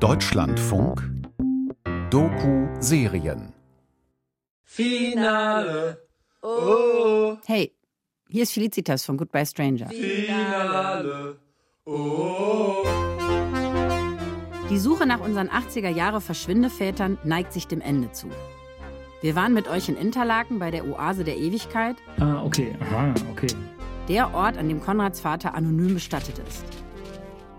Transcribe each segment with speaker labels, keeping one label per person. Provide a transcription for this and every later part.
Speaker 1: Deutschlandfunk Doku-Serien
Speaker 2: Finale. Oh.
Speaker 3: Hey, hier ist Felicitas von Goodbye Stranger.
Speaker 2: Finale. Oh.
Speaker 3: Die Suche nach unseren 80er Jahre Verschwindevätern neigt sich dem Ende zu. Wir waren mit euch in Interlaken bei der Oase der Ewigkeit,
Speaker 4: Ah, okay. Aha, okay.
Speaker 3: der Ort, an dem Konrads Vater anonym bestattet ist.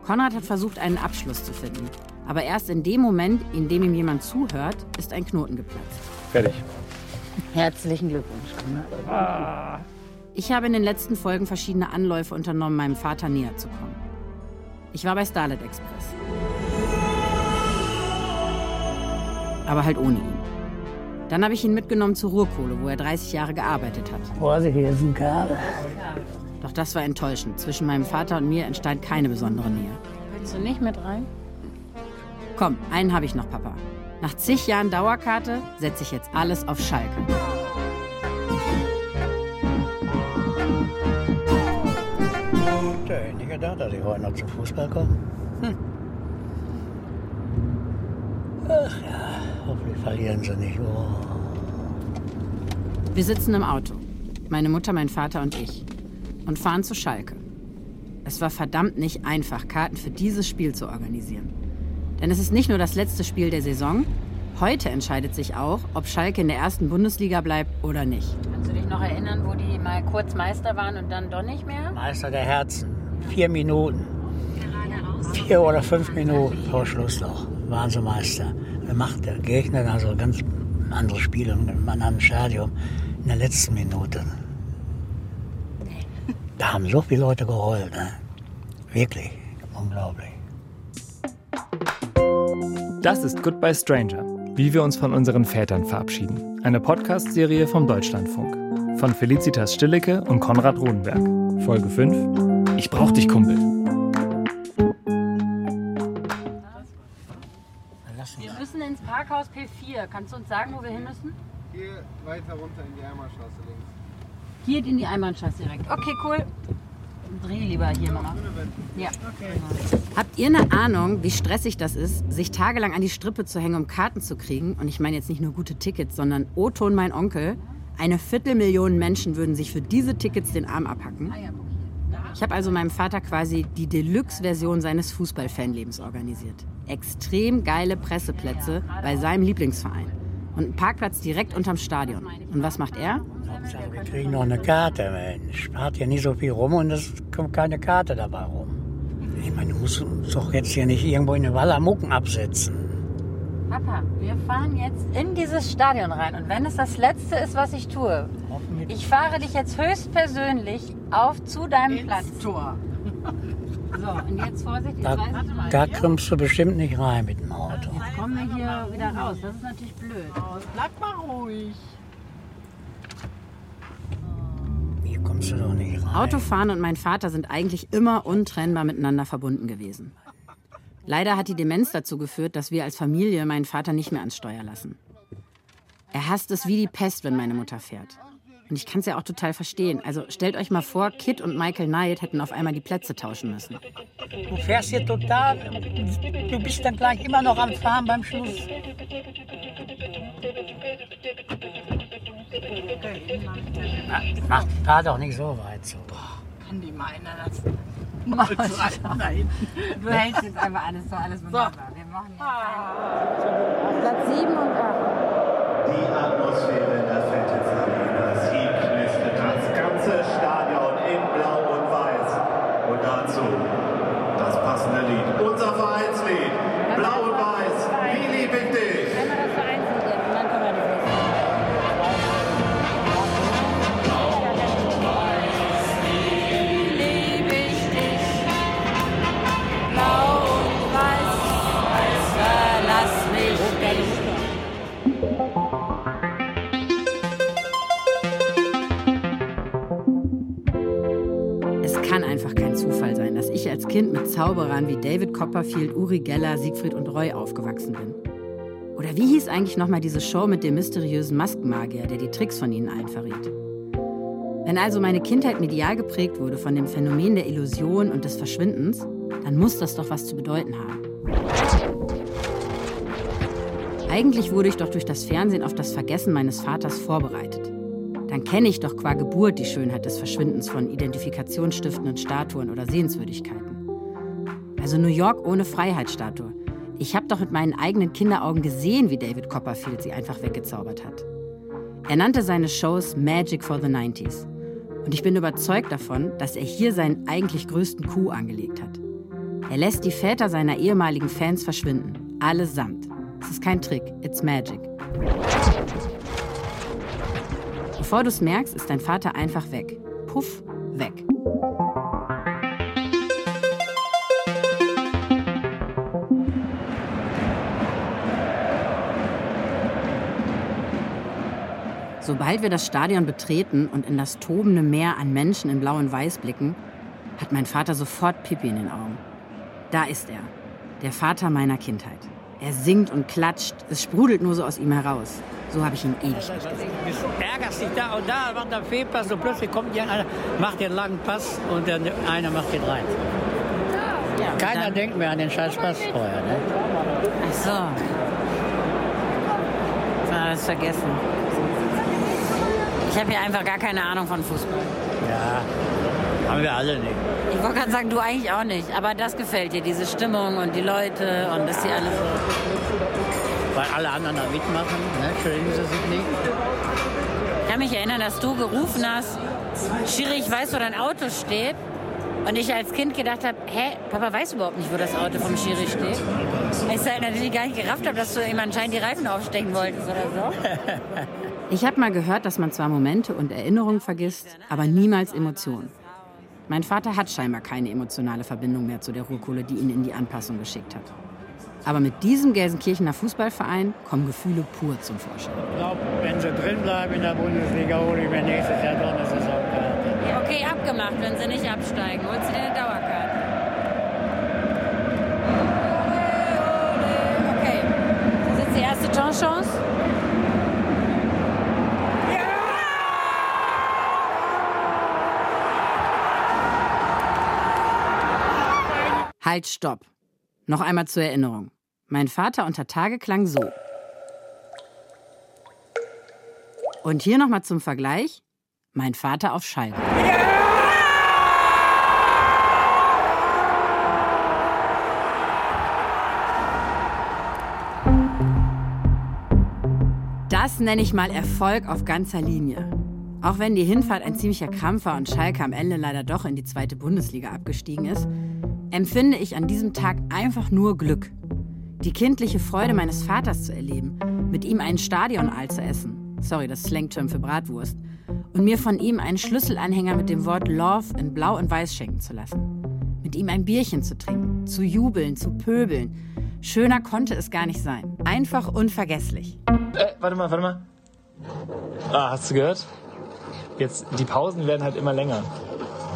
Speaker 3: Konrad hat versucht, einen Abschluss zu finden. Aber erst in dem Moment, in dem ihm jemand zuhört, ist ein Knoten geplatzt.
Speaker 4: Fertig.
Speaker 3: Herzlichen Glückwunsch. Ich habe in den letzten Folgen verschiedene Anläufe unternommen, meinem Vater näher zu kommen. Ich war bei Starlet Express. Aber halt ohne ihn. Dann habe ich ihn mitgenommen zur Ruhrkohle, wo er 30 Jahre gearbeitet hat.
Speaker 5: Vorsicht, hier ist ein Kabel.
Speaker 3: Doch das war enttäuschend. Zwischen meinem Vater und mir entstand keine besondere Nähe.
Speaker 6: Willst du nicht mit rein?
Speaker 3: Komm, einen habe ich noch, Papa. Nach zig Jahren Dauerkarte setze ich jetzt alles auf Schalke.
Speaker 5: Ich hätte nicht gedacht, dass ich heute noch zum Fußball komme. Hm. Ach ja, hoffentlich verlieren sie nicht. Oh.
Speaker 3: Wir sitzen im Auto. Meine Mutter, mein Vater und ich. Und fahren zu Schalke. Es war verdammt nicht einfach, Karten für dieses Spiel zu organisieren. Denn es ist nicht nur das letzte Spiel der Saison. Heute entscheidet sich auch, ob Schalke in der ersten Bundesliga bleibt oder nicht.
Speaker 6: Kannst du dich noch erinnern, wo die mal kurz Meister waren und dann doch nicht mehr?
Speaker 5: Meister der Herzen. Vier Minuten. Vier oder fünf Minuten vor Schluss noch waren sie Meister. Da macht der Gegner dann so ganz ein anderes Spiel in einem anderen Stadion in der letzten Minute. Da haben so viele Leute geheult. Ne? Wirklich unglaublich.
Speaker 4: Das ist Goodbye Stranger, wie wir uns von unseren Vätern verabschieden. Eine Podcast-Serie vom Deutschlandfunk. Von Felicitas Stillecke und Konrad Rodenberg. Folge 5. Ich brauch dich, Kumpel.
Speaker 6: Wir müssen ins Parkhaus P4. Kannst du uns sagen, wo wir hin müssen?
Speaker 7: Hier weiter runter in die Eimerstraße links.
Speaker 6: Hier in die Einbahnstraße direkt. Okay, cool. Dreh lieber hier, Mama. Ja.
Speaker 3: Habt ihr eine Ahnung, wie stressig das ist, sich tagelang an die Strippe zu hängen, um Karten zu kriegen? Und ich meine jetzt nicht nur gute Tickets, sondern Otto und mein Onkel. Eine Viertelmillion Menschen würden sich für diese Tickets den Arm abhacken. Ich habe also meinem Vater quasi die Deluxe-Version seines Fußballfanlebens organisiert. Extrem geile Presseplätze bei seinem Lieblingsverein. Und einen Parkplatz direkt unterm Stadion. Und was macht er?
Speaker 5: Hauptsache, wir kriegen noch eine Karte, Mensch. Spart ja nicht so viel rum und es kommt keine Karte dabei rum. Ich meine, du musst uns doch jetzt hier nicht irgendwo in eine Wallamucken absetzen.
Speaker 6: Papa, wir fahren jetzt in dieses Stadion rein. Und wenn es das Letzte ist, was ich tue, ich fahre dich jetzt höchstpersönlich auf zu deinem Platz.
Speaker 7: Tor.
Speaker 6: So, und jetzt Vorsicht, jetzt
Speaker 5: Da,
Speaker 6: weiß
Speaker 5: da krimmst du bestimmt nicht rein mit dem Auto.
Speaker 6: Kommen wir hier wieder raus. Das ist natürlich blöd.
Speaker 7: Bleib mal ruhig.
Speaker 5: Hier kommst du doch nicht rein.
Speaker 3: Autofahren und mein Vater sind eigentlich immer untrennbar miteinander verbunden gewesen. Leider hat die Demenz dazu geführt, dass wir als Familie meinen Vater nicht mehr ans Steuer lassen. Er hasst es wie die Pest, wenn meine Mutter fährt. Und ich kann es ja auch total verstehen. Also stellt euch mal vor, Kit und Michael Knight hätten auf einmal die Plätze tauschen müssen.
Speaker 5: Du fährst hier total. Du bist dann gleich immer noch am Fahren beim Schluss. Mach, fahr doch nicht so weit so.
Speaker 7: Kann die mal einer das
Speaker 6: Nein. Du hältst jetzt einfach alles so, alles wunderbar. Wir machen jetzt Platz 7 und 8.
Speaker 8: Die Atmosphäre der
Speaker 3: kann einfach kein Zufall sein, dass ich als Kind mit Zauberern wie David Copperfield, Uri Geller, Siegfried und Roy aufgewachsen bin. Oder wie hieß eigentlich nochmal diese Show mit dem mysteriösen Maskenmagier, der die Tricks von ihnen allen verriet? Wenn also meine Kindheit medial geprägt wurde von dem Phänomen der Illusion und des Verschwindens, dann muss das doch was zu bedeuten haben. Eigentlich wurde ich doch durch das Fernsehen auf das Vergessen meines Vaters vorbereitet. Dann kenne ich doch qua Geburt die Schönheit des Verschwindens von identifikationsstiftenden Statuen oder Sehenswürdigkeiten. Also New York ohne Freiheitsstatue. Ich habe doch mit meinen eigenen Kinderaugen gesehen, wie David Copperfield sie einfach weggezaubert hat. Er nannte seine Shows Magic for the 90s. Und ich bin überzeugt davon, dass er hier seinen eigentlich größten Coup angelegt hat. Er lässt die Väter seiner ehemaligen Fans verschwinden. Allesamt. Es ist kein Trick, it's magic. Bevor du es merkst, ist dein Vater einfach weg. Puff, weg. Sobald wir das Stadion betreten und in das tobende Meer an Menschen in Blau und Weiß blicken, hat mein Vater sofort Pipi in den Augen. Da ist er, der Vater meiner Kindheit. Er singt und klatscht, es sprudelt nur so aus ihm heraus. So habe ich ihn ewig nicht gesehen.
Speaker 5: Du ärgerst dich da und da, macht einen Fehlpass und plötzlich kommt jemand, einer, macht den langen Pass und dann einer macht den rein.
Speaker 3: Ja,
Speaker 5: Keiner
Speaker 3: dann-
Speaker 5: denkt mehr an den scheiß Pass vorher. Ne?
Speaker 3: Ach so. Ich habe das vergessen. Ich habe hier einfach gar keine Ahnung von Fußball.
Speaker 5: Ja, haben wir alle nicht.
Speaker 3: Ich wollte gerade sagen, du eigentlich auch nicht. Aber das gefällt dir, diese Stimmung und die Leute und dass die alle so.
Speaker 5: Weil alle anderen da mitmachen, ne? schön sie sich nicht.
Speaker 3: Ich kann mich erinnern, dass du gerufen hast, Schiri, ich weiß, wo dein Auto steht. Und ich als Kind gedacht habe, hä, Papa weiß überhaupt nicht, wo das Auto vom Schiri steht. Ich halt natürlich gar nicht gerafft habe, dass du ihm anscheinend die Reifen aufstecken wolltest oder so. Ich habe mal gehört, dass man zwar Momente und Erinnerungen vergisst, aber niemals Emotionen. Mein Vater hat scheinbar keine emotionale Verbindung mehr zu der Ruhrkohle, die ihn in die Anpassung geschickt hat. Aber mit diesem Gelsenkirchener Fußballverein kommen Gefühle pur zum Vorschein.
Speaker 5: Ich glaube, wenn sie drin bleiben in der Bundesliga, hole ich mir nächstes Jahr noch eine Saisonkarte.
Speaker 3: Okay, abgemacht, wenn sie nicht absteigen. Holst du dir eine Dauerkarte? Okay. Das ist jetzt die erste Chance. Halt, stopp. Noch einmal zur Erinnerung. Mein Vater unter Tage klang so. Und hier nochmal zum Vergleich. Mein Vater auf Schalke. Das nenne ich mal Erfolg auf ganzer Linie. Auch wenn die Hinfahrt ein ziemlicher Krampf war und Schalke am Ende leider doch in die zweite Bundesliga abgestiegen ist, empfinde ich an diesem Tag einfach nur Glück. Die kindliche Freude meines Vaters zu erleben, mit ihm einen Stadionaal zu essen, sorry, das Slangterm für Bratwurst, und mir von ihm einen Schlüsselanhänger mit dem Wort Love in Blau und Weiß schenken zu lassen. Mit ihm ein Bierchen zu trinken, zu jubeln, zu pöbeln. Schöner konnte es gar nicht sein. Einfach unvergesslich.
Speaker 4: Äh, warte mal, warte mal. Ah, hast du gehört? Jetzt, die Pausen werden halt immer länger.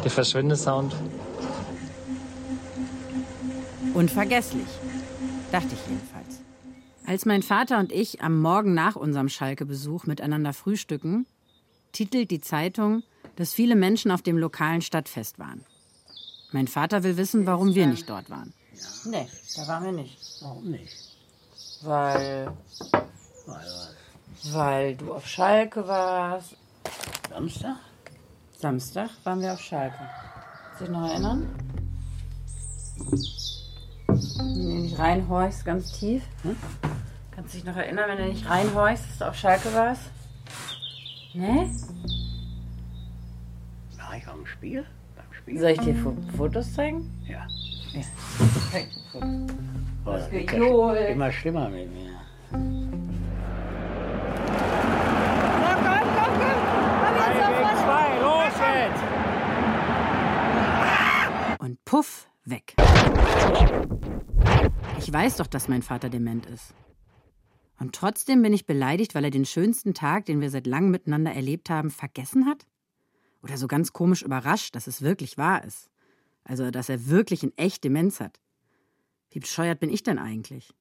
Speaker 4: Der Verschwinde-Sound.
Speaker 3: Unvergesslich, dachte ich jedenfalls. Als mein Vater und ich am Morgen nach unserem Schalke-Besuch miteinander frühstücken, titelt die Zeitung, dass viele Menschen auf dem lokalen Stadtfest waren. Mein Vater will wissen, warum wir nicht dort waren. Nee, da waren wir nicht.
Speaker 5: Warum nicht?
Speaker 3: Weil. Weil du auf Schalke warst.
Speaker 5: Samstag?
Speaker 3: Samstag waren wir auf Schalke. Dich noch erinnern? Wenn du nicht reinhorchst, ganz tief. Hm? Kannst du dich noch erinnern, wenn du nicht reinhorchst, dass du auf Schalke warst? Ne?
Speaker 5: War ich am Spiel? Beim Spiel?
Speaker 3: Soll ich dir Fo Fotos zeigen?
Speaker 5: Ja.
Speaker 3: Ja. Fotos.
Speaker 5: Oh, das wird ja immer schlimmer mit mir. Zwei, los jetzt!
Speaker 3: Und puff, weg. Ich weiß doch, dass mein Vater dement ist. Und trotzdem bin ich beleidigt, weil er den schönsten Tag, den wir seit langem miteinander erlebt haben, vergessen hat? Oder so ganz komisch überrascht, dass es wirklich wahr ist. Also, dass er wirklich in echt Demenz hat. Wie bescheuert bin ich denn eigentlich?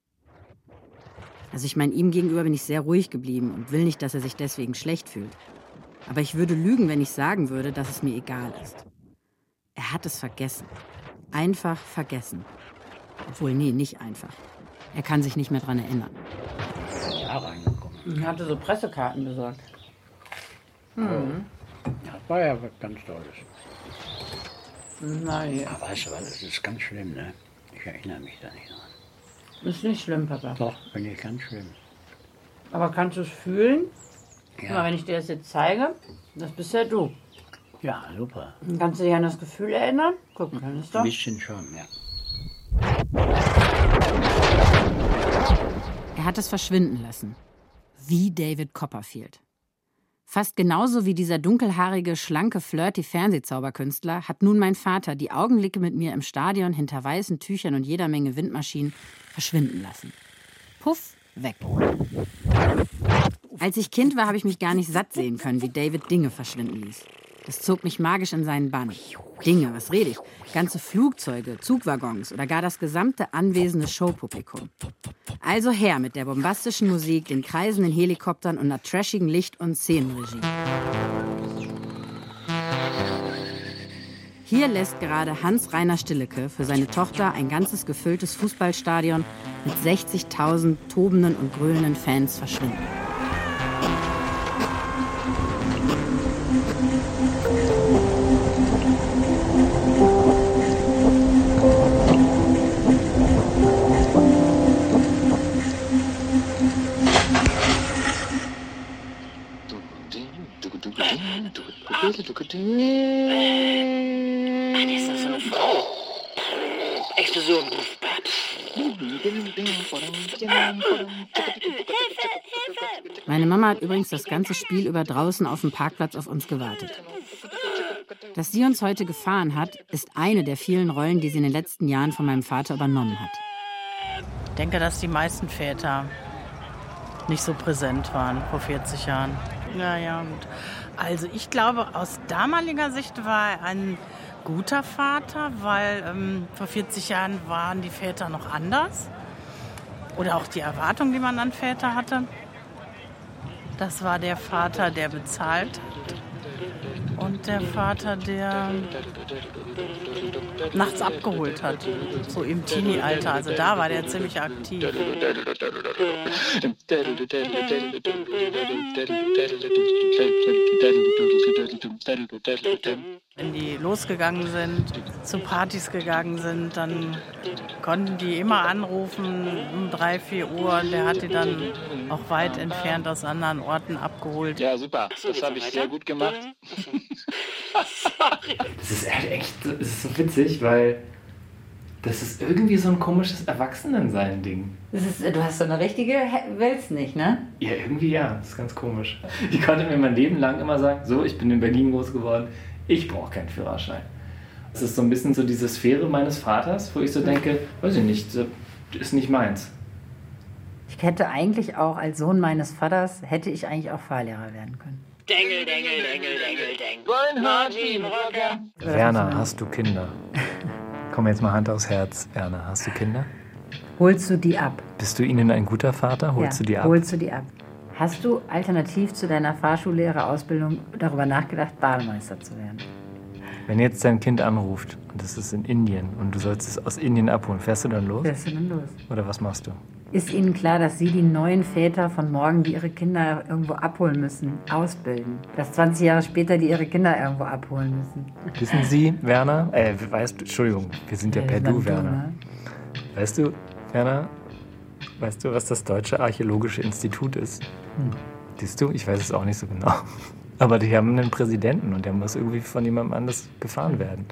Speaker 3: Also, ich meine, ihm gegenüber bin ich sehr ruhig geblieben und will nicht, dass er sich deswegen schlecht fühlt. Aber ich würde lügen, wenn ich sagen würde, dass es mir egal ist. Er hat es vergessen. Einfach vergessen. Obwohl, nee, nicht einfach. Er kann sich nicht mehr dran erinnern.
Speaker 5: da reingekommen.
Speaker 6: Ich hatte so Pressekarten besorgt.
Speaker 5: Das war ja was ganz Tolles.
Speaker 6: Nein,
Speaker 5: Aber weißt du was, das ist ganz schlimm, ne? Ich erinnere mich da nicht dran.
Speaker 6: ist nicht schlimm, Papa.
Speaker 5: Doch, finde ich ganz schlimm.
Speaker 6: Aber kannst du es fühlen? Guck mal,
Speaker 5: Ja,
Speaker 6: wenn ich dir das jetzt zeige, das bist ja du.
Speaker 5: Ja super.
Speaker 6: Kannst du dich an das Gefühl erinnern? Guck, dann ist
Speaker 5: Ein
Speaker 6: doch.
Speaker 5: bisschen schon, ja.
Speaker 3: Er hat es verschwinden lassen. Wie David Copperfield. Fast genauso wie dieser dunkelhaarige, schlanke, flirty Fernsehzauberkünstler hat nun mein Vater die Augenblicke mit mir im Stadion hinter weißen Tüchern und jeder Menge Windmaschinen verschwinden lassen. Puff, weg. Als ich Kind war, habe ich mich gar nicht satt sehen können, wie David Dinge verschwinden ließ. Das zog mich magisch in seinen Bann. Dinge, was rede ich? Ganze Flugzeuge, Zugwaggons oder gar das gesamte anwesende Showpublikum. Also her mit der bombastischen Musik, den kreisenden Helikoptern und einer trashigen Licht- und Szenenregie. Hier lässt gerade Hans-Reiner Stillecke für seine Tochter ein ganzes gefülltes Fußballstadion mit 60.000 tobenden und grölenden Fans verschwinden.
Speaker 1: Explosion.
Speaker 3: Meine Mama hat übrigens das ganze Spiel über draußen auf dem Parkplatz auf uns gewartet. Dass sie uns heute gefahren hat, ist eine der vielen Rollen, die sie in den letzten Jahren von meinem Vater übernommen hat.
Speaker 9: Ich denke, dass die meisten Väter nicht so präsent waren vor 40 Jahren. Ja, ja, gut. Also ich glaube, aus damaliger Sicht war er ein guter Vater, weil ähm, vor 40 Jahren waren die Väter noch anders. Oder auch die Erwartung, die man an Väter hatte. Das war der Vater, der bezahlt hat. Der Vater, der nachts abgeholt hat. So im Teenie-Alter. Also da war der ziemlich aktiv. Wenn die losgegangen sind, zu Partys gegangen sind, dann konnten die immer anrufen um drei, vier Uhr. Und der hat die dann auch weit entfernt aus anderen Orten abgeholt.
Speaker 10: Ja, super. Das habe ich sehr gut gemacht.
Speaker 4: Das ist halt echt das ist so witzig, weil das ist irgendwie so ein komisches Erwachsenensein-Ding.
Speaker 6: Ist, du hast so eine richtige, willst nicht, ne?
Speaker 4: Ja, irgendwie ja. Das ist ganz komisch. Ich konnte mir mein Leben lang immer sagen, so, ich bin in Berlin groß geworden, ich brauche keinen Führerschein. Das ist so ein bisschen so diese Sphäre meines Vaters, wo ich so denke, weiß ich nicht, das ist nicht meins.
Speaker 6: Ich hätte eigentlich auch als Sohn meines Vaters, hätte ich eigentlich auch Fahrlehrer werden können.
Speaker 1: Dengel, Dengel, Dengel, Dengel, Dengel. Reinhard wie ein Rocker.
Speaker 4: Werner, hast du Kinder? Komm jetzt mal Hand aufs Herz. Werner, hast du Kinder?
Speaker 6: Holst du die ab?
Speaker 4: Bist du ihnen ein guter Vater? Holst
Speaker 6: ja,
Speaker 4: du die ab?
Speaker 6: Holst du die ab? Hast du alternativ zu deiner Fahrschullehrerausbildung darüber nachgedacht, Bademeister zu werden?
Speaker 4: Wenn jetzt dein Kind anruft und es ist in Indien und du sollst es aus Indien abholen, fährst du dann los?
Speaker 6: Fährst du dann los?
Speaker 4: Oder was machst du?
Speaker 6: Ist Ihnen klar, dass Sie die neuen Väter von morgen, die ihre Kinder irgendwo abholen müssen, ausbilden? Dass 20 Jahre später die ihre Kinder irgendwo abholen müssen?
Speaker 4: Wissen Sie, Werner? Äh, weißt du, Entschuldigung, wir sind ja per
Speaker 6: das ist
Speaker 4: Du, Werner.
Speaker 6: ne?
Speaker 4: Weißt du, Werner, weißt du, was das Deutsche Archäologische Institut ist?
Speaker 6: Hm.
Speaker 4: Siehst du, ich weiß es auch nicht so genau. Aber die haben einen Präsidenten und der muss irgendwie von jemandem anders gefahren werden.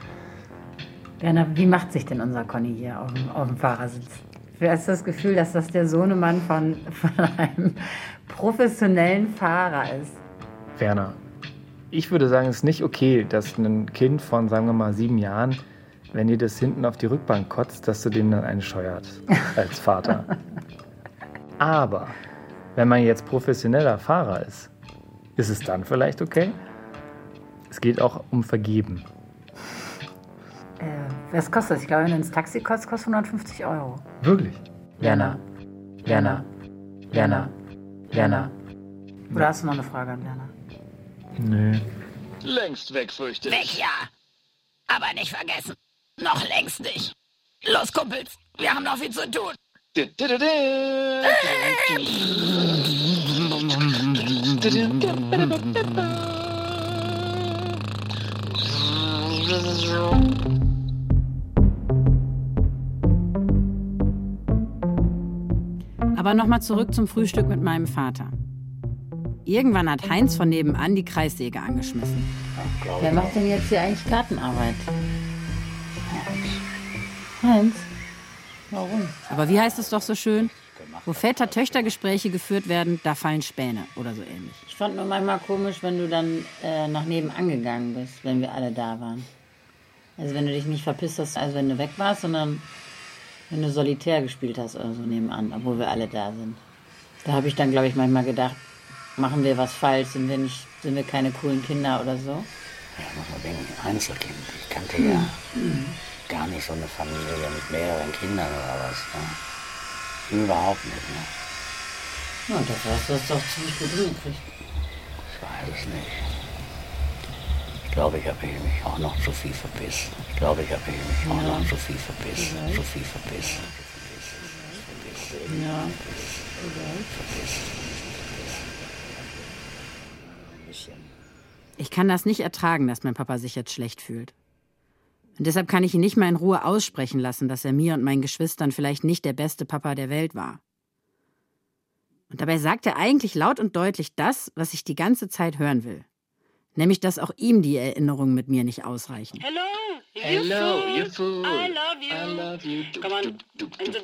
Speaker 6: Werner, wie macht sich denn unser Conny hier auf dem, auf dem Fahrersitz? Du hast das Gefühl, dass das der Sohnemann von, von einem professionellen Fahrer ist.
Speaker 4: Werner, ich würde sagen, es ist nicht okay, dass ein Kind von, sagen wir mal, sieben Jahren, wenn ihr das hinten auf die Rückbank kotzt, dass du dem dann eine scheuert als Vater. Aber wenn man jetzt professioneller Fahrer ist, ist es dann vielleicht okay? Es geht auch um Vergeben.
Speaker 6: Äh, was kostet das? Ich glaube, wenn du ins Taxi kostet, kostet 150 Euro.
Speaker 4: Wirklich?
Speaker 6: Werner. Werner. Werner. Werner. Oder hast du noch eine Frage an Werner?
Speaker 4: Nö.
Speaker 10: Längst weg, fürchte ich.
Speaker 1: Weg, ja. Aber nicht vergessen. Noch längst nicht. Los, Kumpels. Wir haben noch viel zu tun.
Speaker 3: Aber nochmal zurück zum Frühstück mit meinem Vater. Irgendwann hat Heinz von nebenan die Kreissäge angeschmissen.
Speaker 6: Wer macht denn jetzt hier eigentlich Gartenarbeit? Heinz? Warum?
Speaker 3: Aber wie heißt es doch so schön? Wo Väter-Töchter-Gespräche geführt werden, da fallen Späne oder so ähnlich.
Speaker 6: Ich fand nur manchmal komisch, wenn du dann äh, nach nebenan gegangen bist, wenn wir alle da waren. Also wenn du dich nicht verpisst hast, also wenn du weg warst, sondern wenn du solitär gespielt hast oder so nebenan, obwohl wir alle da sind. Da habe ich dann, glaube ich, manchmal gedacht, machen wir was falsch, sind wir nicht, sind wir keine coolen Kinder oder so?
Speaker 5: Ja, muss man denken, Einzelkind. Ich kannte ja gar nicht so eine Familie mit mehreren Kindern oder was. Ne? Überhaupt nicht. Ne?
Speaker 6: Ja, und dafür hast du das doch ziemlich gut hingekriegt.
Speaker 5: Ich weiß es nicht. Ich glaube, ich habe mich auch noch zu viel verbissen. Ich glaube, ich habe mich auch
Speaker 6: Ja.
Speaker 5: noch zu viel verbissen.
Speaker 6: Vielleicht.
Speaker 5: Zu viel verbissen.
Speaker 6: Ja.
Speaker 3: Ich kann das nicht ertragen, dass mein Papa sich jetzt schlecht fühlt. Und deshalb kann ich ihn nicht mal in Ruhe aussprechen lassen, dass er mir und meinen Geschwistern vielleicht nicht der beste Papa der Welt war. Und dabei sagt er eigentlich laut und deutlich das, was ich die ganze Zeit hören will. Nämlich, dass auch ihm die Erinnerungen mit mir nicht ausreichen.
Speaker 1: Hello, you
Speaker 10: Hello,
Speaker 1: fool.
Speaker 10: you fool.
Speaker 1: I love you.
Speaker 10: I love you.
Speaker 1: Come on, and the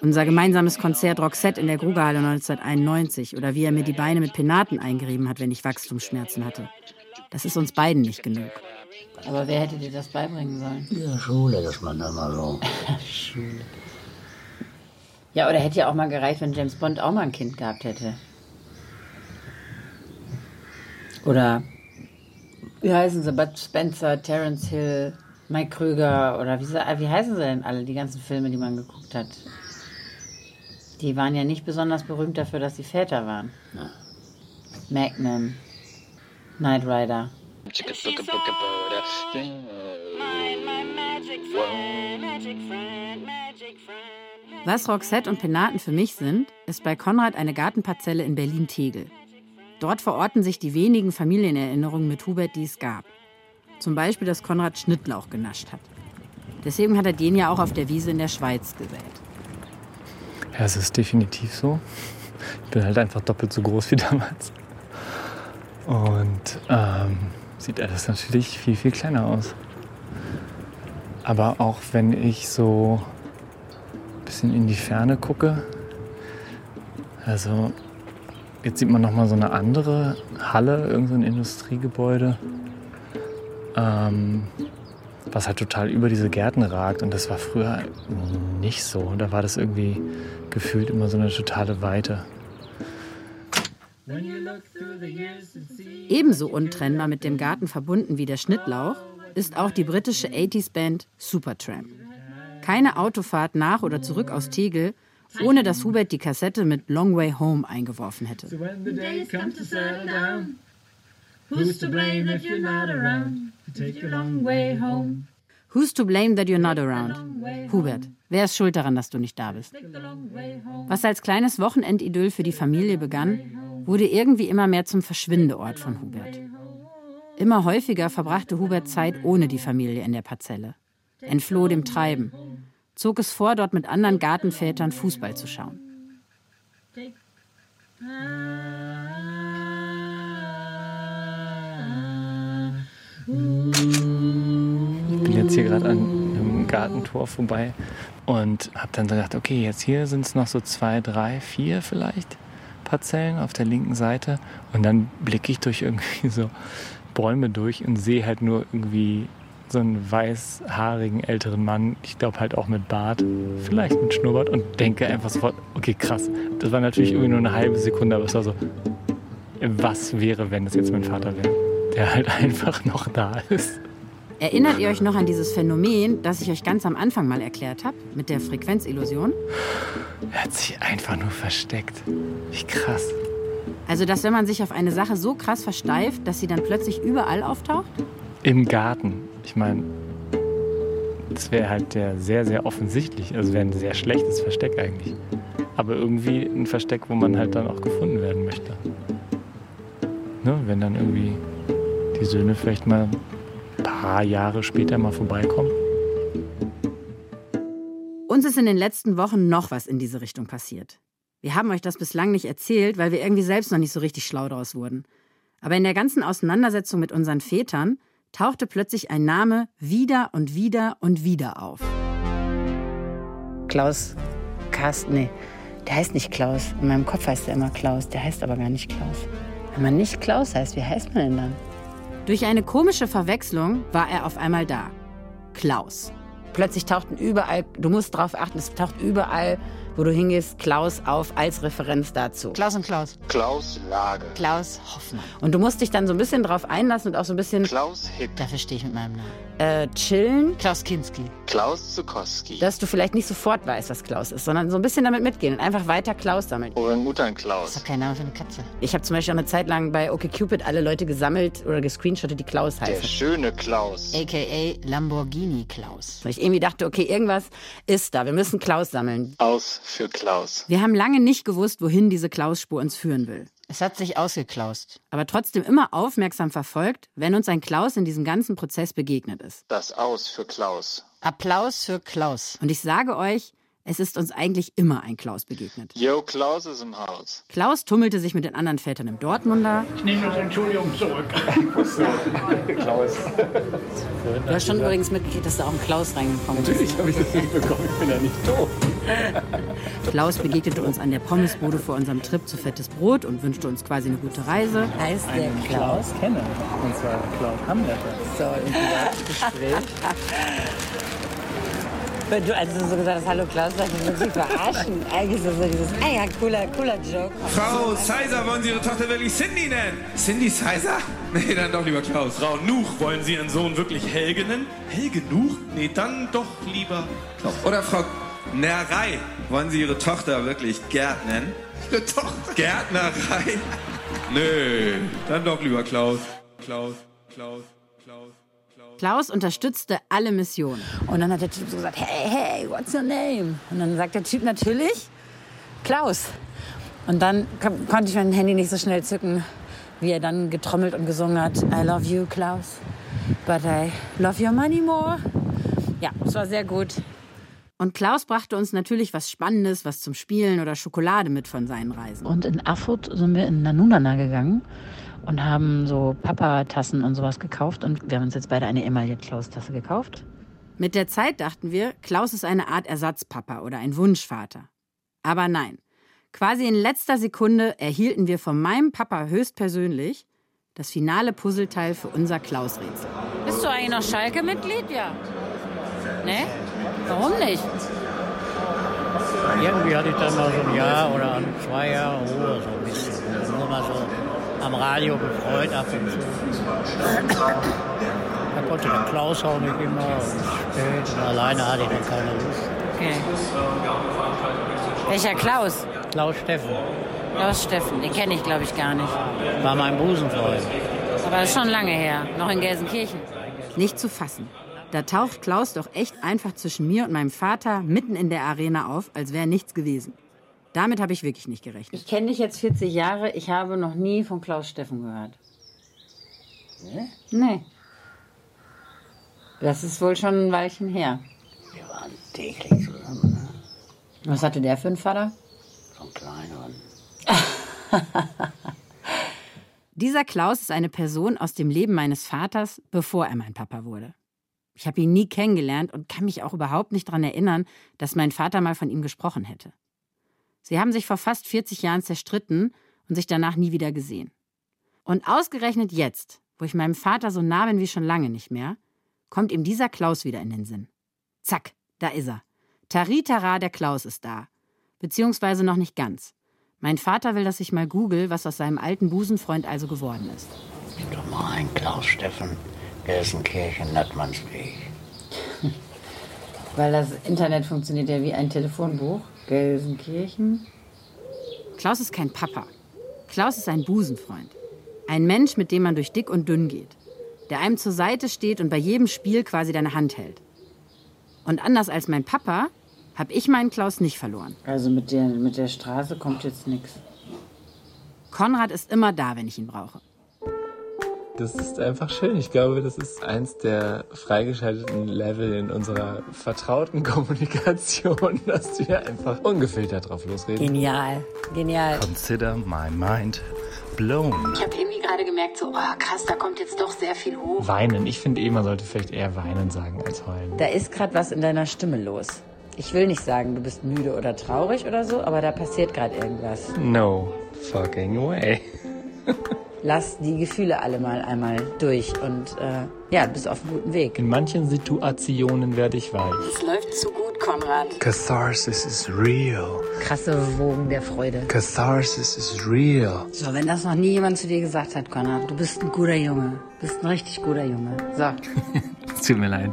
Speaker 3: Unser gemeinsames Konzert Roxette in der Grugerhalle 1991 oder wie er mir die Beine mit Penaten eingerieben hat, wenn ich Wachstumsschmerzen hatte. Das ist uns beiden nicht genug.
Speaker 6: Aber wer hätte dir das beibringen sollen?
Speaker 5: Ja, Schule, dass man da mal so.
Speaker 6: Schule. Ja, oder hätte ja auch mal gereicht, wenn James Bond auch mal ein Kind gehabt hätte. Oder wie heißen sie? Bud Spencer, Terence Hill, Mike Krüger oder wie, wie heißen sie denn alle, die ganzen Filme, die man geguckt hat? Die waren ja nicht besonders berühmt dafür, dass sie Väter waren. Magnum, Knight Rider.
Speaker 3: Was Roxette und Penaten für mich sind, ist bei Konrad eine Gartenparzelle in Berlin-Tegel. Dort verorten sich die wenigen Familienerinnerungen mit Hubert, die es gab. Zum Beispiel, dass Konrad Schnittlauch genascht hat. Deswegen hat er den ja auch auf der Wiese in der Schweiz gesät.
Speaker 4: Ja, es ist definitiv so. Ich bin halt einfach doppelt so groß wie damals. Und ähm, sieht alles natürlich viel, viel kleiner aus. Aber auch wenn ich so ein bisschen in die Ferne gucke, also jetzt sieht man noch mal so eine andere Halle, irgend so Industriegebäude, ähm, was halt total über diese Gärten ragt. Und das war früher nicht so. Da war das irgendwie gefühlt immer so eine totale Weite.
Speaker 3: Ebenso untrennbar mit dem Garten verbunden wie der Schnittlauch ist auch die britische 80s-Band Supertramp. Keine Autofahrt nach oder zurück aus Tegel, ohne dass Hubert die Kassette mit Long Way Home eingeworfen hätte.
Speaker 2: Who's to blame if you're not around? Take a long way home.
Speaker 3: Who's to blame that you're not around? Hubert, wer ist schuld daran, dass du nicht da bist? Was als kleines Wochenendidyll für die Familie begann, wurde irgendwie immer mehr zum Verschwindeort von Hubert. Immer häufiger verbrachte Hubert Zeit ohne die Familie in der Parzelle, entfloh dem Treiben, zog es vor, dort mit anderen Gartenvätern Fußball zu schauen.
Speaker 4: Ich bin jetzt hier gerade an einem Gartentor vorbei und habe dann gedacht, okay, jetzt hier sind es noch so zwei, drei, vier vielleicht Parzellen auf der linken Seite. Und dann blicke ich durch irgendwie so Bäume durch und sehe halt nur irgendwie so einen weißhaarigen älteren Mann, ich glaube halt auch mit Bart, vielleicht mit Schnurrbart und denke einfach sofort, okay, krass. Das war natürlich irgendwie nur eine halbe Sekunde, aber es war so, was wäre, wenn das jetzt mein Vater wäre, der halt einfach noch da ist.
Speaker 3: Erinnert ihr euch noch an dieses Phänomen, das ich euch ganz am Anfang mal erklärt habe, mit der Frequenzillusion?
Speaker 4: Er hat sich einfach nur versteckt. Wie krass.
Speaker 3: Also, dass wenn man sich auf eine Sache so krass versteift, dass sie dann plötzlich überall auftaucht?
Speaker 4: Im Garten. Ich meine, das wäre halt der sehr, sehr offensichtlich. Also wäre ein sehr schlechtes Versteck eigentlich. Aber irgendwie ein Versteck, wo man halt dann auch gefunden werden möchte. Ne? Wenn dann irgendwie die Söhne vielleicht mal ein paar Jahre später mal vorbeikommen.
Speaker 3: Uns ist in den letzten Wochen noch was in diese Richtung passiert. Wir haben euch das bislang nicht erzählt, weil wir irgendwie selbst noch nicht so richtig schlau draus wurden. Aber in der ganzen Auseinandersetzung mit unseren Vätern tauchte plötzlich ein Name wieder und wieder und wieder auf.
Speaker 6: Klaus Carsten, nee, der heißt nicht Klaus. In meinem Kopf heißt er immer Klaus, der heißt aber gar nicht Klaus. Wenn man nicht Klaus heißt, wie heißt man denn dann?
Speaker 3: Durch eine komische Verwechslung war er auf einmal da. Klaus. Plötzlich tauchten überall, du musst darauf achten, es taucht überall wo du hingehst, Klaus auf als Referenz dazu.
Speaker 6: Klaus und Klaus.
Speaker 10: Klaus Lage.
Speaker 6: Klaus Hoffmann.
Speaker 3: Und du musst dich dann so ein bisschen drauf einlassen und auch so ein bisschen.
Speaker 10: Klaus Hick.
Speaker 6: Dafür stehe ich mit meinem Namen.
Speaker 3: Äh, chillen.
Speaker 6: Klaus Kinski.
Speaker 10: Klaus Zukowski.
Speaker 3: Dass du vielleicht nicht sofort weißt, was Klaus ist, sondern so ein bisschen damit mitgehen und einfach weiter Klaus sammeln.
Speaker 10: Orang-Utan
Speaker 6: Das
Speaker 10: Klaus.
Speaker 6: ist doch kein Name für eine Katze.
Speaker 3: Ich habe zum Beispiel auch eine Zeit lang bei OkCupid alle Leute gesammelt oder gescreenshottet, die Klaus
Speaker 10: Der
Speaker 3: heißen.
Speaker 10: schöne Klaus.
Speaker 6: A.k.a. Lamborghini Klaus.
Speaker 3: Weil ich irgendwie dachte, okay, irgendwas ist da. Wir müssen Klaus sammeln.
Speaker 10: Aus für Klaus.
Speaker 3: Wir haben lange nicht gewusst, wohin diese Klaus-Spur uns führen will.
Speaker 6: Es hat sich ausgeklaust.
Speaker 3: Aber trotzdem immer aufmerksam verfolgt, wenn uns ein Klaus in diesem ganzen Prozess begegnet ist.
Speaker 10: Das Aus für Klaus.
Speaker 6: Applaus für Klaus.
Speaker 3: Und ich sage euch, es ist uns eigentlich immer ein Klaus begegnet.
Speaker 10: Yo, Klaus ist im Haus.
Speaker 3: Klaus tummelte sich mit den anderen Vätern im Dortmunder.
Speaker 5: Ich nehme das Entschuldigung zurück.
Speaker 6: Du hast schon übrigens mitgekriegt, dass da auch ein Klaus reingekommen ist. Natürlich
Speaker 4: habe ich das mitbekommen. Ich bin ja nicht doof.
Speaker 3: Klaus begegnete uns an der Pommesbude vor unserem Trip zu Fettes Brot und wünschte uns quasi eine gute Reise.
Speaker 6: Heißt der Klaus?
Speaker 4: kenne. Und zwar Klaus Hamletter.
Speaker 6: So, im Privatgespräch. Wenn du also so gesagt hast, hallo Klaus, ich, muss ich verarschen. Eigentlich so, so dieses, ah ja, cooler, cooler Joke.
Speaker 11: Frau Sizer, wollen Sie Ihre Tochter wirklich Cindy nennen? Cindy Sizer? Nee, dann doch lieber Klaus. Frau Nuch, wollen Sie Ihren Sohn wirklich Helge nennen? Helge Nuch? Nee, dann doch lieber Klaus. Oder Frau Nerei, wollen Sie Ihre Tochter wirklich Gerd nennen? Ihre Tochter? Gärtnerei? Nö, dann doch lieber. Klaus, Klaus, Klaus. Klaus
Speaker 3: unterstützte alle Missionen.
Speaker 6: Und dann hat der Typ so gesagt, hey, hey, what's your name? Und dann sagt der Typ natürlich, Klaus. Und dann kon- konnte ich mein Handy nicht so schnell zücken, wie er dann getrommelt und gesungen hat, I love you, Klaus, but I love your money more. Ja, es war sehr gut.
Speaker 3: Und Klaus brachte uns natürlich was Spannendes, was zum Spielen oder Schokolade mit von seinen Reisen.
Speaker 6: Und in Erfurt sind wir in Nanunana gegangen und haben so Papa-Tassen und sowas gekauft. Und wir haben uns jetzt beide eine Emaille-Klaus-Tasse gekauft.
Speaker 3: Mit der Zeit dachten wir, Klaus ist eine Art Ersatzpapa oder ein Wunschvater. Aber nein. Quasi in letzter Sekunde erhielten wir von meinem Papa höchstpersönlich das finale Puzzleteil für unser Klaus-Rätsel.
Speaker 6: Bist du eigentlich noch Schalke-Mitglied? Ja. Ne? Warum nicht?
Speaker 5: Irgendwie hatte ich dann mal so ein Jahr oder zwei Jahre Ruhe, so ein bisschen. Nur mal so am Radio gefreut ab und zu. Da konnte der Klaus auch nicht immer und spät und alleine hatte ich dann keine Lust.
Speaker 6: Okay. Welcher Klaus?
Speaker 5: Klaus Steffen
Speaker 6: Klaus Steffen. Den kenne ich, glaube ich, gar nicht.
Speaker 5: war mein Busenfreund.
Speaker 6: Aber das ist schon lange her. Noch in Gelsenkirchen.
Speaker 3: Nicht zu fassen. Da taucht Klaus doch echt einfach zwischen mir und meinem Vater mitten in der Arena auf, als wäre nichts gewesen. Damit habe ich wirklich nicht gerechnet.
Speaker 6: Ich kenne dich jetzt 40 Jahre. Ich habe noch nie von Klaus Steffen gehört.
Speaker 5: Ne?
Speaker 6: Nee. Das ist wohl schon ein Weilchen her.
Speaker 5: Wir waren täglich zusammen, ne?
Speaker 6: Was hatte der für einen Vater?
Speaker 5: einen kleineren.
Speaker 3: Dieser Klaus ist eine Person aus dem Leben meines Vaters, bevor er mein Papa wurde. Ich habe ihn nie kennengelernt und kann mich auch überhaupt nicht daran erinnern, dass mein Vater mal von ihm gesprochen hätte. Sie haben sich vor fast 40 Jahren zerstritten und sich danach nie wieder gesehen. Und ausgerechnet jetzt, wo ich meinem Vater so nah bin wie schon lange nicht mehr, kommt ihm dieser Klaus wieder in den Sinn. Zack, da ist er. Taritara, der Klaus ist da. Beziehungsweise noch nicht ganz. Mein Vater will, dass ich mal google, was aus seinem alten Busenfreund also geworden ist.
Speaker 5: Gib doch mal einen Klaus Steffen, Gelsenkirchen, Nattmannsweg.
Speaker 6: Weil das Internet funktioniert ja wie ein Telefonbuch. Gelsenkirchen.
Speaker 3: Klaus ist kein Papa. Klaus ist ein Busenfreund. Ein Mensch, mit dem man durch dick und dünn geht. Der einem zur Seite steht und bei jedem Spiel quasi deine Hand hält. Und anders als mein Papa habe ich meinen Klaus nicht verloren.
Speaker 6: Also mit der, mit der Straße kommt jetzt nichts.
Speaker 3: Konrad ist immer da, wenn ich ihn brauche.
Speaker 4: Das ist einfach schön. Ich glaube, das ist eins der freigeschalteten Level in unserer vertrauten Kommunikation, dass wir einfach ungefiltert drauf losreden.
Speaker 6: Genial, genial.
Speaker 4: Consider my mind blown.
Speaker 3: Ich habe irgendwie gerade gemerkt, so, oh krass, da kommt jetzt doch sehr viel hoch.
Speaker 4: Weinen. Ich finde eh, man sollte vielleicht eher weinen sagen als heulen.
Speaker 6: Da ist gerade was in deiner Stimme los. Ich will nicht sagen, du bist müde oder traurig oder so, aber da passiert gerade irgendwas.
Speaker 4: No fucking way.
Speaker 6: Lass die Gefühle alle mal einmal durch und äh, ja, du bist auf einem guten Weg.
Speaker 4: In manchen Situationen werde ich weich.
Speaker 3: Es läuft zu gut, Konrad.
Speaker 8: Catharsis is real.
Speaker 6: Krasse Wogen der Freude.
Speaker 8: Catharsis is real.
Speaker 6: So, wenn das noch nie jemand zu dir gesagt hat, Konrad, du bist ein guter Junge. Du bist ein richtig guter Junge. So.
Speaker 4: Es tut mir leid.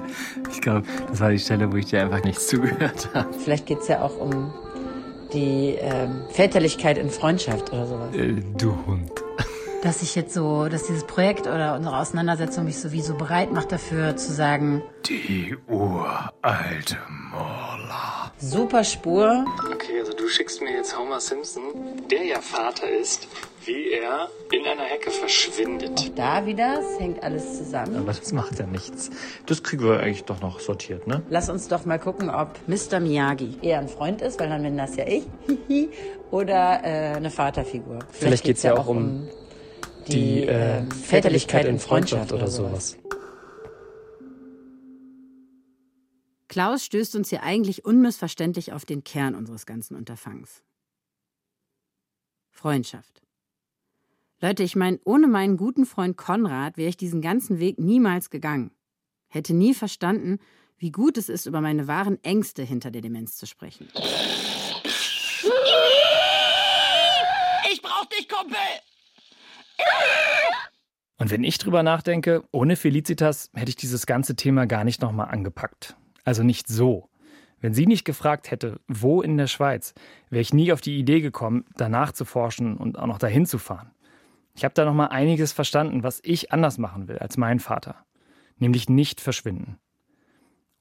Speaker 4: Ich glaube, das war die Stelle, wo ich dir einfach nicht zugehört habe.
Speaker 6: Vielleicht geht's ja auch um die ähm, Väterlichkeit in Freundschaft oder sowas.
Speaker 4: Äh, du Hund.
Speaker 3: Dass ich jetzt so, dass dieses Projekt oder unsere Auseinandersetzung mich sowieso bereit macht dafür zu sagen,
Speaker 8: Die uralte Morla.
Speaker 6: Super Spur.
Speaker 4: Okay, also du schickst mir jetzt Homer Simpson, der ja Vater ist, wie er in einer Hecke verschwindet.
Speaker 6: Da wieder, es hängt alles zusammen.
Speaker 4: Aber das macht ja nichts. Das kriegen wir eigentlich doch noch sortiert, ne?
Speaker 6: Lass uns doch mal gucken, ob Mr. Miyagi eher ein Freund ist, weil dann bin das ja ich, oder äh, eine Vaterfigur.
Speaker 4: Vielleicht geht's ja auch um die äh,
Speaker 6: ähm,
Speaker 4: Väterlichkeit in Freundschaft oder sowas.
Speaker 3: Klaus stößt uns hier eigentlich unmissverständlich auf den Kern unseres ganzen Unterfangs. Freundschaft. Leute, ich meine, ohne meinen guten Freund Konrad wäre ich diesen ganzen Weg niemals gegangen. Hätte nie verstanden, wie gut es ist, über meine wahren Ängste hinter der Demenz zu sprechen.
Speaker 1: Ich brauch dich, Kumpel!
Speaker 4: Und wenn ich drüber nachdenke, ohne Felicitas hätte ich dieses ganze Thema gar nicht nochmal angepackt. Also nicht so. Wenn sie nicht gefragt hätte, wo in der Schweiz, wäre ich nie auf die Idee gekommen, danach zu forschen und auch noch dahin zu fahren. Ich habe da nochmal einiges verstanden, was ich anders machen will als mein Vater. Nämlich nicht verschwinden.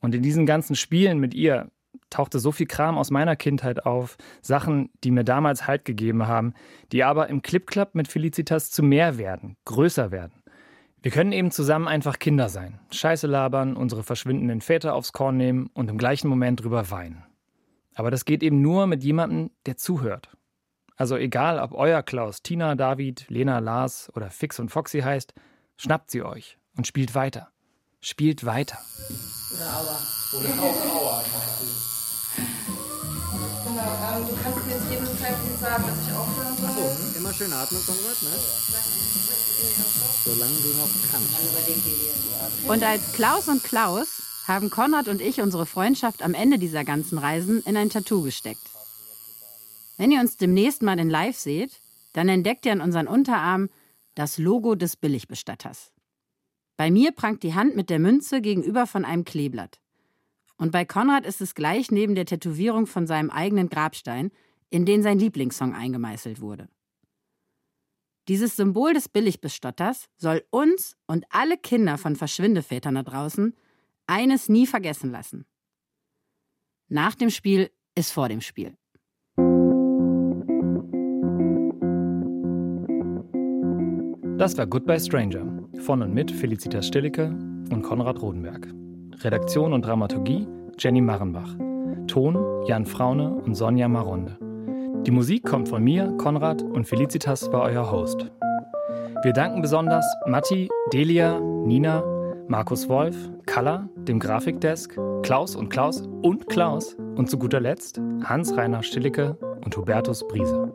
Speaker 4: Und in diesen ganzen Spielen mit ihr tauchte so viel Kram aus meiner Kindheit auf, Sachen, die mir damals Halt gegeben haben, die aber im Clip-Clap mit Felicitas zu mehr werden, größer werden. Wir können eben zusammen einfach Kinder sein, Scheiße labern, unsere verschwindenden Väter aufs Korn nehmen und im gleichen Moment drüber weinen. Aber das geht eben nur mit jemandem, der zuhört. Also egal, ob euer Klaus Tina, David, Lena, Lars oder Fix und Foxy heißt, schnappt sie euch und spielt weiter. Spielt weiter.
Speaker 6: Oder Aua.
Speaker 11: Oder auch Aua.
Speaker 2: Ähm, du kannst mir zu jedem Zeitpunkt sagen, dass ich aufhören soll.
Speaker 12: So, immer schön atmen, Konrad, ne? Solange du noch kannst.
Speaker 3: Und als Klaus und Klaus haben Konrad und ich unsere Freundschaft am Ende dieser ganzen Reisen in ein Tattoo gesteckt. Wenn ihr uns demnächst mal in Live seht, dann entdeckt ihr an unseren Unterarm das Logo des Billigbestatters. Bei mir prangt die Hand mit der Münze gegenüber von einem Kleeblatt. Und bei Konrad ist es gleich neben der Tätowierung von seinem eigenen Grabstein, in den sein Lieblingssong eingemeißelt wurde. Dieses Symbol des Billigbestatters soll uns und alle Kinder von Verschwindevätern da draußen eines nie vergessen lassen. Nach dem Spiel ist vor dem Spiel.
Speaker 4: Das war Goodbye Stranger von und mit Felicitas Stillicke und Konrad Rodenberg. Redaktion und Dramaturgie Jenny Marrenbach. Ton Jan Fraune und Sonja Maronde. Die Musik kommt von mir, Konrad und Felicitas war euer Host. Wir danken besonders Matti, Delia, Nina, Markus Wolf, Kalla, dem Grafikdesk, Klaus und Klaus und Klaus und zu guter Letzt Hans-Rainer Stillicke und Hubertus Briese.